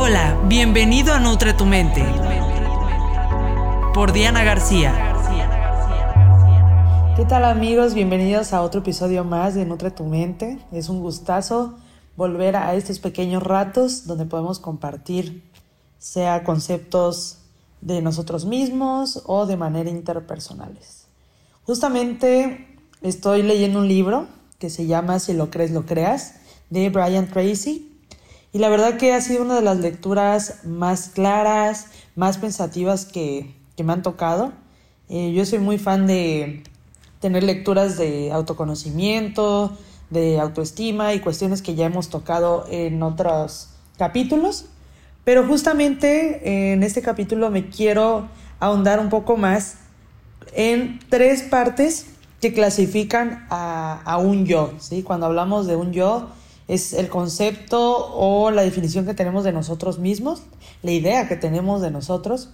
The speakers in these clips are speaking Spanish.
Hola, bienvenido a Nutre tu Mente por Diana García. ¿Qué tal amigos? Bienvenidos a otro episodio más de Nutre tu Mente. Es un gustazo volver a estos pequeños ratos donde podemos compartir, sea conceptos de nosotros mismos o de manera interpersonales. Justamente estoy leyendo un libro que se llama Si lo crees, lo creas, de Brian Tracy. Y la verdad que ha sido una de las lecturas más claras, más pensativas que, me han tocado. Eh, yo soy muy fan de tener lecturas de autoconocimiento, de autoestima y cuestiones que ya hemos tocado en otros capítulos. Pero justamente en este capítulo me quiero ahondar un poco más en tres partes que clasifican a, un yo. ¿sí? Cuando hablamos de un yo, es el concepto o la definición que tenemos de nosotros mismos, la idea que tenemos de nosotros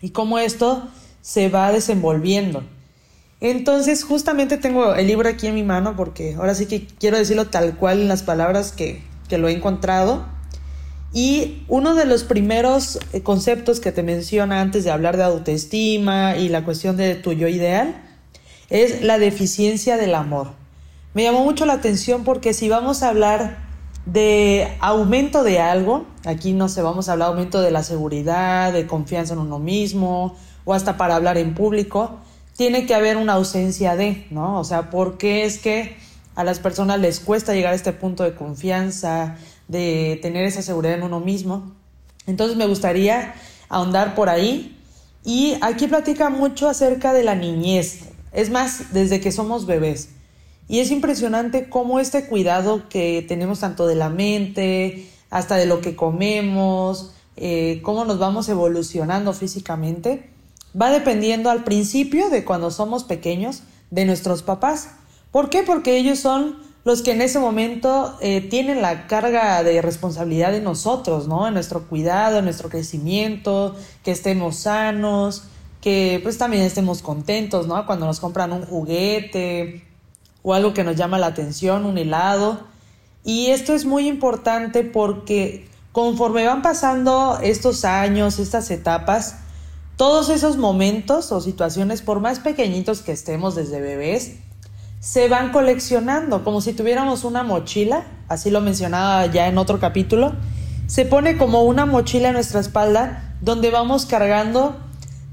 y cómo esto se va desenvolviendo. Entonces, justamente tengo el libro aquí en mi mano porque ahora sí que quiero decirlo tal cual en las palabras que, que lo he encontrado. Y uno de los primeros eh, conceptos que te menciona antes de hablar de autoestima y la cuestión de tu yo ideal es la deficiencia del amor. Me llamó mucho la atención porque si vamos a hablar de aumento de algo, aquí no sé, vamos a hablar de aumento de la seguridad, de confianza en uno mismo, o hasta para hablar en público, tiene que haber una ausencia de, ¿no? O sea, ¿por qué es que a las personas les cuesta llegar a este punto de confianza, de tener esa seguridad en uno mismo? Entonces me gustaría ahondar por ahí. Y aquí platica mucho acerca de la niñez, es más, desde que somos bebés. Y es impresionante cómo este cuidado que tenemos tanto de la mente, hasta de lo que comemos, eh, cómo nos vamos evolucionando físicamente, va dependiendo al principio de cuando somos pequeños de nuestros papás. ¿Por qué? Porque ellos son los que en ese momento eh, tienen la carga de responsabilidad de nosotros, ¿no? En nuestro cuidado, en nuestro crecimiento, que estemos sanos, que pues también estemos contentos, ¿no? Cuando nos compran un juguete o algo que nos llama la atención, un helado. Y esto es muy importante porque conforme van pasando estos años, estas etapas, todos esos momentos o situaciones, por más pequeñitos que estemos desde bebés, se van coleccionando, como si tuviéramos una mochila, así lo mencionaba ya en otro capítulo, se pone como una mochila en nuestra espalda donde vamos cargando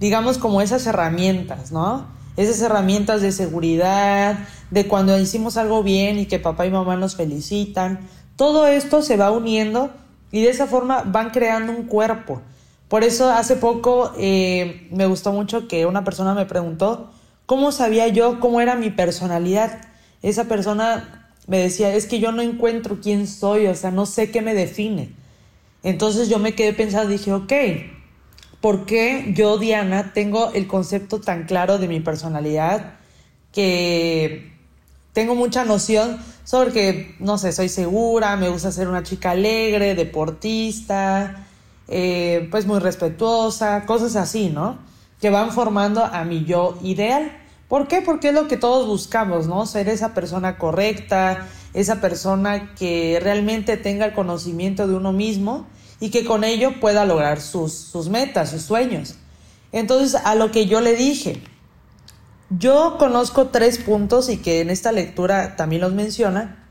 digamos, como esas herramientas, ¿no? Esas herramientas de seguridad, de cuando hicimos algo bien y que papá y mamá nos felicitan. Todo esto se va uniendo y de esa forma van creando un cuerpo. Por eso hace poco eh, me gustó mucho que una persona me preguntó cómo sabía yo cómo era mi personalidad. Esa persona me decía, es que yo no encuentro quién soy, o sea, no sé qué me define. Entonces yo me quedé pensando, dije, ok, por qué yo, Diana, tengo el concepto tan claro de mi personalidad que tengo mucha noción sobre que, no sé, soy segura, me gusta ser una chica alegre, deportista, eh, pues muy respetuosa, cosas así, ¿no? Que van formando a mi yo ideal. ¿Por qué? Porque es lo que todos buscamos, ¿no? Ser esa persona correcta, esa persona que realmente tenga el conocimiento de uno mismo y que con ello pueda lograr sus, sus metas, sus sueños. Entonces, a lo que yo le dije, yo conozco tres puntos y que en esta lectura también los menciona,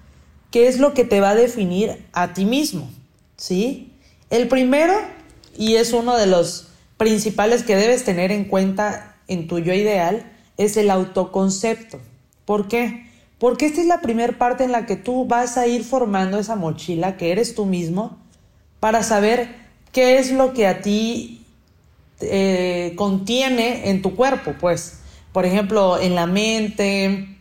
que es lo que te va a definir a ti mismo, ¿sí? El primero, y es uno de los principales que debes tener en cuenta en tu yo ideal, es el autoconcepto. ¿Por qué? Porque esta es la primera parte en la que tú vas a ir formando esa mochila que eres tú mismo para saber qué es lo que a ti eh, contiene en tu cuerpo, pues, por ejemplo, en la mente,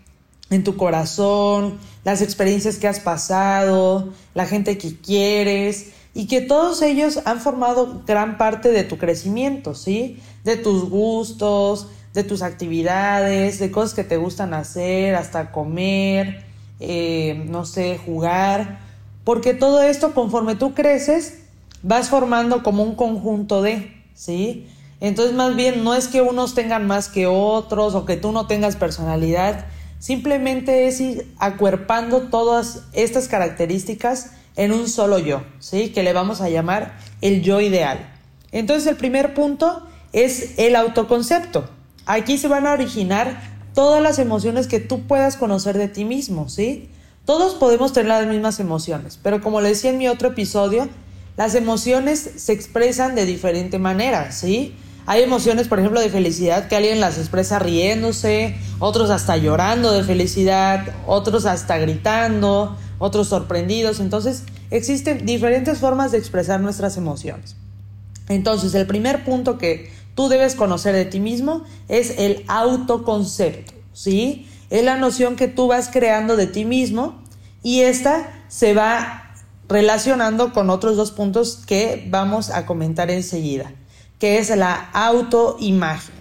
en tu corazón, las experiencias que has pasado, la gente que quieres y que todos ellos han formado gran parte de tu crecimiento, ¿sí? De tus gustos, de tus actividades, de cosas que te gustan hacer, hasta comer, eh, no sé, jugar. Porque todo esto, conforme tú creces, vas formando como un conjunto de, ¿sí? Entonces, más bien, no es que unos tengan más que otros o que tú no tengas personalidad, simplemente es ir acuerpando todas estas características en un solo yo, ¿sí? Que le vamos a llamar el yo ideal. Entonces el primer punto es el autoconcepto. Aquí se van a originar todas las emociones que tú puedas conocer de ti mismo, ¿sí? Todos podemos tener las mismas emociones, pero como le decía en mi otro episodio, las emociones se expresan de diferente manera, ¿sí? Hay emociones, por ejemplo, de felicidad que alguien las expresa riéndose, otros hasta llorando de felicidad, otros hasta gritando, otros sorprendidos. Entonces, existen diferentes formas de expresar nuestras emociones. Entonces, el primer punto que tú debes conocer de ti mismo es el autoconcepto, ¿sí? Es la noción que tú vas creando de ti mismo y esta se va relacionando con otros dos puntos que vamos a comentar enseguida, que es la autoimagen.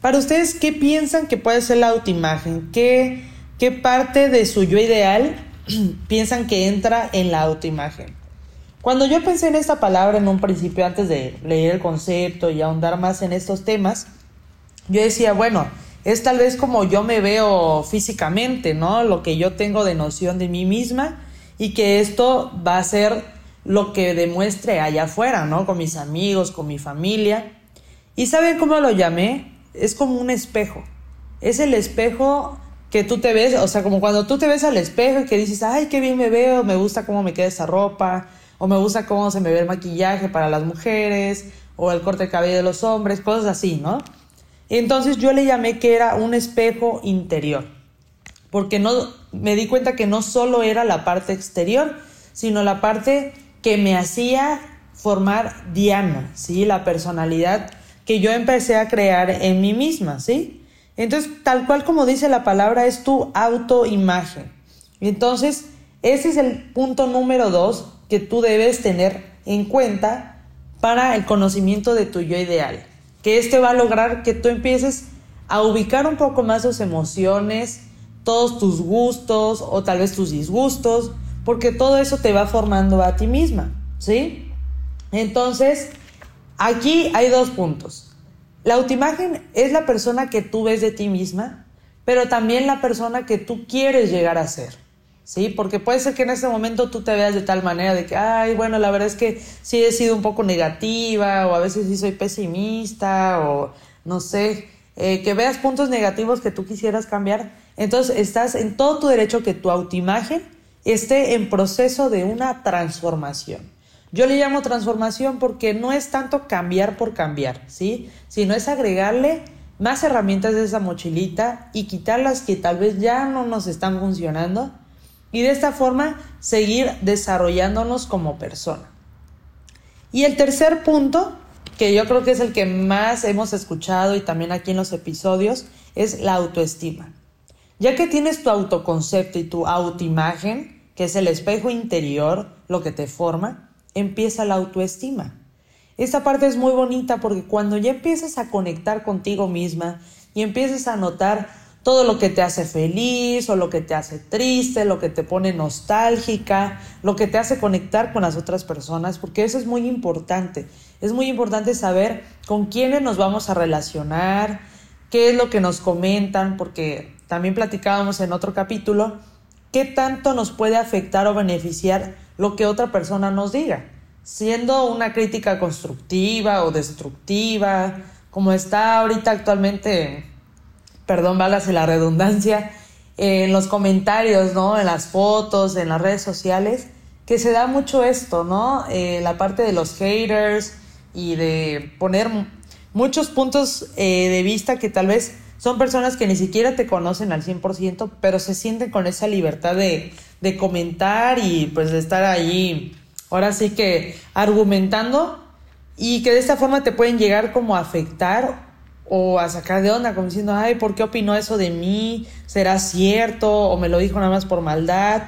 Para ustedes, ¿qué piensan que puede ser la autoimagen? ¿Qué, qué parte de su yo ideal piensan que entra en la autoimagen? Cuando yo pensé en esta palabra en un principio, antes de leer el concepto y ahondar más en estos temas, yo decía, bueno, es tal vez como yo me veo físicamente, ¿no? Lo que yo tengo de noción de mí misma y que esto va a ser lo que demuestre allá afuera, ¿no? Con mis amigos, con mi familia. ¿Y saben cómo lo llamé? Es como un espejo. Es el espejo que tú te ves, o sea, como cuando tú te ves al espejo y que dices, ay, qué bien me veo, me gusta cómo me queda esa ropa, o me gusta cómo se me ve el maquillaje para las mujeres, o el corte de cabello de los hombres, cosas así, ¿no? Entonces yo le llamé que era un espejo interior, porque no me di cuenta que no solo era la parte exterior, sino la parte que me hacía formar Diana, ¿sí? La personalidad que yo empecé a crear en mí misma, ¿sí? Entonces, tal cual como dice la palabra, es tu autoimagen. Entonces, ese es el punto número dos que tú debes tener en cuenta para el conocimiento de tu yo ideal. Que este va a lograr que tú empieces a ubicar un poco más tus emociones, todos tus gustos o tal vez tus disgustos, porque todo eso te va formando a ti misma, ¿sí? Entonces, aquí hay dos puntos. La autoimagen es la persona que tú ves de ti misma, pero también la persona que tú quieres llegar a ser. ¿Sí? Porque puede ser que en ese momento tú te veas de tal manera de que, ay, bueno, la verdad es que sí he sido un poco negativa o a veces sí soy pesimista o no sé, eh, que veas puntos negativos que tú quisieras cambiar. Entonces estás en todo tu derecho que tu autoimagen esté en proceso de una transformación. Yo le llamo transformación porque no es tanto cambiar por cambiar, ¿sí? Sino es agregarle más herramientas de esa mochilita y quitar las que tal vez ya no nos están funcionando y de esta forma seguir desarrollándonos como persona. Y el tercer punto, que yo creo que es el que más hemos escuchado y también aquí en los episodios, es la autoestima. Ya que tienes tu autoconcepto y tu autoimagen, que es el espejo interior, lo que te forma, empieza la autoestima. Esta parte es muy bonita porque cuando ya empiezas a conectar contigo misma y empiezas a notar todo lo que te hace feliz o lo que te hace triste, lo que te pone nostálgica, lo que te hace conectar con las otras personas, porque eso es muy importante. Es muy importante saber con quiénes nos vamos a relacionar, qué es lo que nos comentan, porque también platicábamos en otro capítulo, qué tanto nos puede afectar o beneficiar lo que otra persona nos diga, siendo una crítica constructiva o destructiva, como está ahorita actualmente perdón, válase la redundancia, en los comentarios, ¿no? En las fotos, en las redes sociales, que se da mucho esto, ¿no? Eh, la parte de los haters y de poner muchos puntos eh, de vista que tal vez son personas que ni siquiera te conocen al 100%, pero se sienten con esa libertad de, de comentar y pues de estar ahí, ahora sí que argumentando y que de esta forma te pueden llegar como a afectar o a sacar de onda, como diciendo, ay, ¿por qué opinó eso de mí? ¿Será cierto? ¿O me lo dijo nada más por maldad?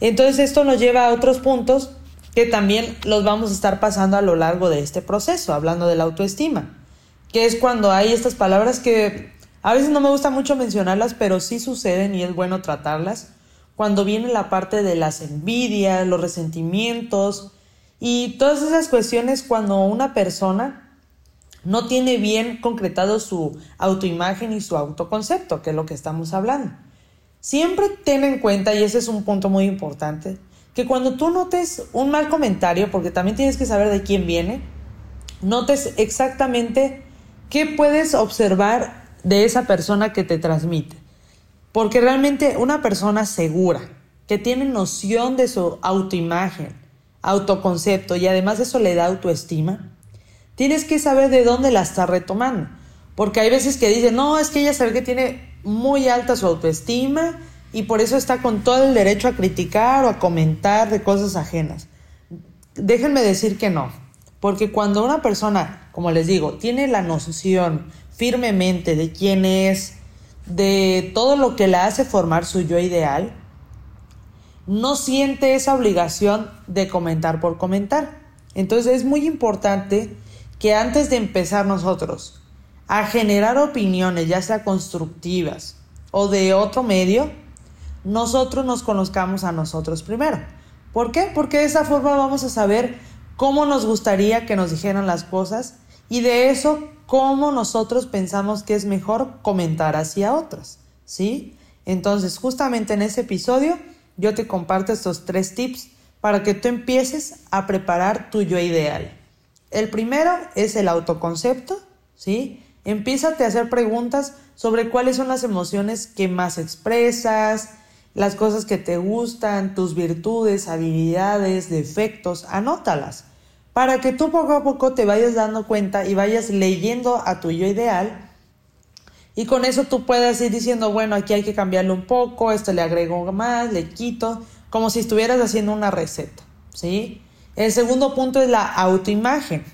Entonces esto nos lleva a otros puntos que también los vamos a estar pasando a lo largo de este proceso, hablando de la autoestima, que es cuando hay estas palabras que a veces no me gusta mucho mencionarlas, pero sí suceden y es bueno tratarlas, cuando viene la parte de las envidias, los resentimientos y todas esas cuestiones cuando una persona no tiene bien concretado su autoimagen y su autoconcepto, que es lo que estamos hablando. Siempre ten en cuenta, y ese es un punto muy importante, que cuando tú notes un mal comentario, porque también tienes que saber de quién viene, notes exactamente qué puedes observar de esa persona que te transmite. Porque realmente una persona segura, que tiene noción de su autoimagen, autoconcepto y además eso le da autoestima, tienes que saber de dónde la está retomando. Porque hay veces que dicen, no, es que ella sabe que tiene muy alta su autoestima y por eso está con todo el derecho a criticar o a comentar de cosas ajenas. Déjenme decir que no, porque cuando una persona, como les digo, tiene la noción firmemente de quién es, de todo lo que la hace formar su yo ideal, no siente esa obligación de comentar por comentar. Entonces es muy importante que antes de empezar nosotros a generar opiniones, ya sea constructivas o de otro medio, nosotros nos conozcamos a nosotros primero. ¿Por qué? Porque de esa forma vamos a saber cómo nos gustaría que nos dijeran las cosas y de eso cómo nosotros pensamos que es mejor comentar hacia otras, ¿sí? Entonces, justamente en ese episodio yo te comparto estos tres tips para que tú empieces a preparar tu yo ideal. El primero es el autoconcepto, ¿sí? Empiezate a hacer preguntas sobre cuáles son las emociones que más expresas, las cosas que te gustan, tus virtudes, habilidades, defectos, anótalas, para que tú poco a poco te vayas dando cuenta y vayas leyendo a tu yo ideal y con eso tú puedas ir diciendo, bueno, aquí hay que cambiarlo un poco, esto le agrego más, le quito, como si estuvieras haciendo una receta, ¿sí? El segundo punto es la autoimagen.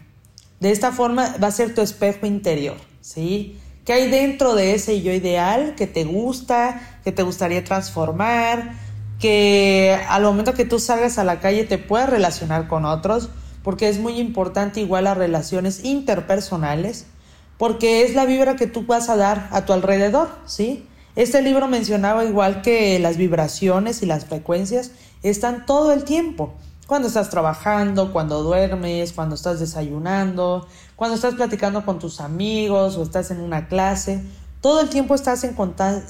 De esta forma va a ser tu espejo interior, ¿sí? ¿Qué hay dentro de ese yo ideal que te gusta, que te gustaría transformar, que al momento que tú salgas a la calle te puedas relacionar con otros? Porque es muy importante igual las relaciones interpersonales, porque es la vibra que tú vas a dar a tu alrededor, ¿sí? Este libro mencionaba igual que las vibraciones y las frecuencias están todo el tiempo cuando estás trabajando, cuando duermes, cuando estás desayunando, cuando estás platicando con tus amigos o estás en una clase, todo el tiempo estás en,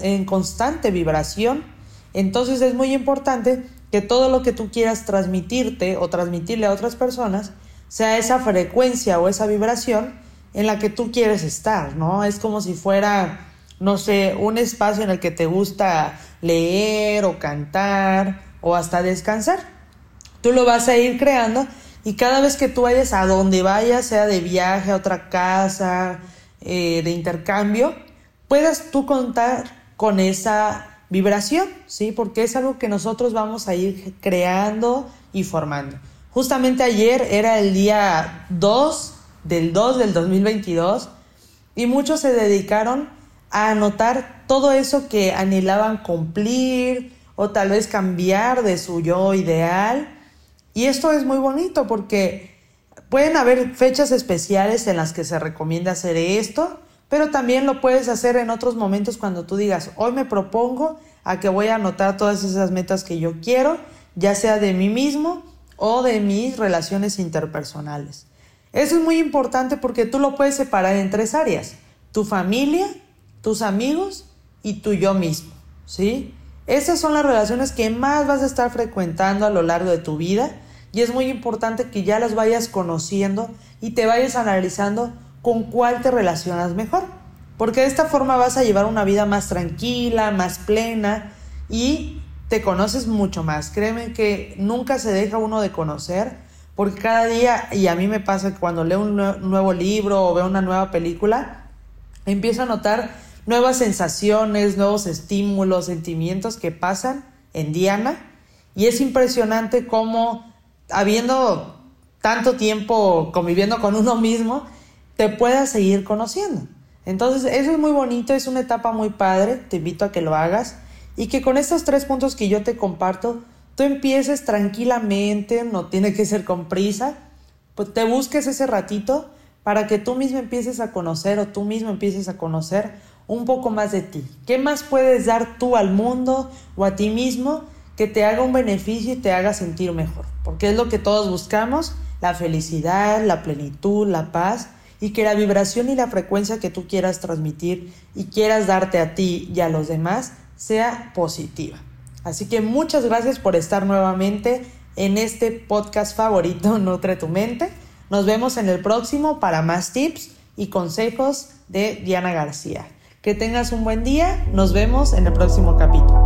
en constante vibración. Entonces es muy importante que todo lo que tú quieras transmitirte o transmitirle a otras personas sea esa frecuencia o esa vibración en la que tú quieres estar, ¿no? Es como si fuera, no sé, un espacio en el que te gusta leer o cantar o hasta descansar. Tú lo vas a ir creando y cada vez que tú vayas a donde vayas, sea de viaje a otra casa, eh, de intercambio, puedas tú contar con esa vibración, ¿sí? Porque es algo que nosotros vamos a ir creando y formando. Justamente ayer era el día 2 del 2 del 2022 y muchos se dedicaron a anotar todo eso que anhelaban cumplir o tal vez cambiar de su yo ideal y esto es muy bonito porque pueden haber fechas especiales en las que se recomienda hacer esto, pero también lo puedes hacer en otros momentos cuando tú digas, hoy me propongo a que voy a anotar todas esas metas que yo quiero, ya sea de mí mismo o de mis relaciones interpersonales. Eso es muy importante porque tú lo puedes separar en tres áreas, tu familia, tus amigos y tu yo mismo, ¿sí? Esas son las relaciones que más vas a estar frecuentando a lo largo de tu vida y es muy importante que ya las vayas conociendo y te vayas analizando con cuál te relacionas mejor. Porque de esta forma vas a llevar una vida más tranquila, más plena y te conoces mucho más. Créeme que nunca se deja uno de conocer porque cada día, y a mí me pasa que cuando leo un nuevo libro o veo una nueva película, empiezo a notar nuevas sensaciones, nuevos estímulos, sentimientos que pasan en Diana. Y es impresionante cómo habiendo tanto tiempo conviviendo con uno mismo, te puedas seguir conociendo. Entonces, eso es muy bonito, es una etapa muy padre, te invito a que lo hagas y que con estos tres puntos que yo te comparto, tú empieces tranquilamente, no tiene que ser con prisa, pues te busques ese ratito para que tú mismo empieces a conocer o tú mismo empieces a conocer un poco más de ti. ¿Qué más puedes dar tú al mundo o a ti mismo que te haga un beneficio y te haga sentir mejor, porque es lo que todos buscamos, la felicidad, la plenitud, la paz, y que la vibración y la frecuencia que tú quieras transmitir y quieras darte a ti y a los demás sea positiva. Así que muchas gracias por estar nuevamente en este podcast favorito Nutre tu mente. Nos vemos en el próximo para más tips y consejos de Diana García. Que tengas un buen día, nos vemos en el próximo capítulo.